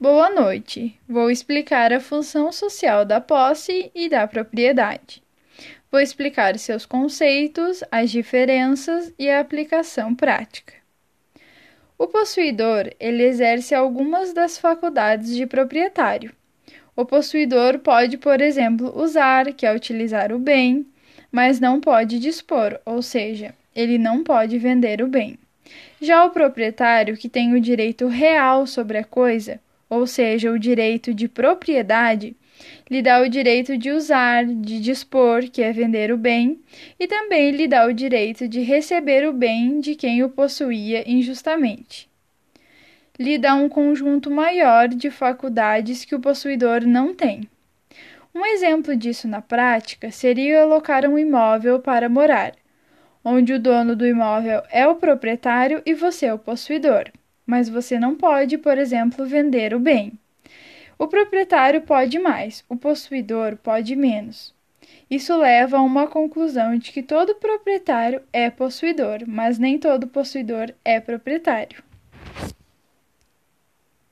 Boa noite. Vou explicar a função social da posse e da propriedade. Vou explicar seus conceitos, as diferenças e a aplicação prática. O possuidor, ele exerce algumas das faculdades de proprietário. O possuidor pode, por exemplo, usar, que é utilizar o bem, mas não pode dispor, ou seja, ele não pode vender o bem. Já o proprietário, que tem o direito real sobre a coisa, ou seja, o direito de propriedade, lhe dá o direito de usar, de dispor, que é vender o bem, e também lhe dá o direito de receber o bem de quem o possuía injustamente. Lhe dá um conjunto maior de faculdades que o possuidor não tem. Um exemplo disso na prática seria alocar um imóvel para morar, onde o dono do imóvel é o proprietário e você é o possuidor mas você não pode, por exemplo, vender o bem. O proprietário pode mais, o possuidor pode menos. Isso leva a uma conclusão de que todo proprietário é possuidor, mas nem todo possuidor é proprietário.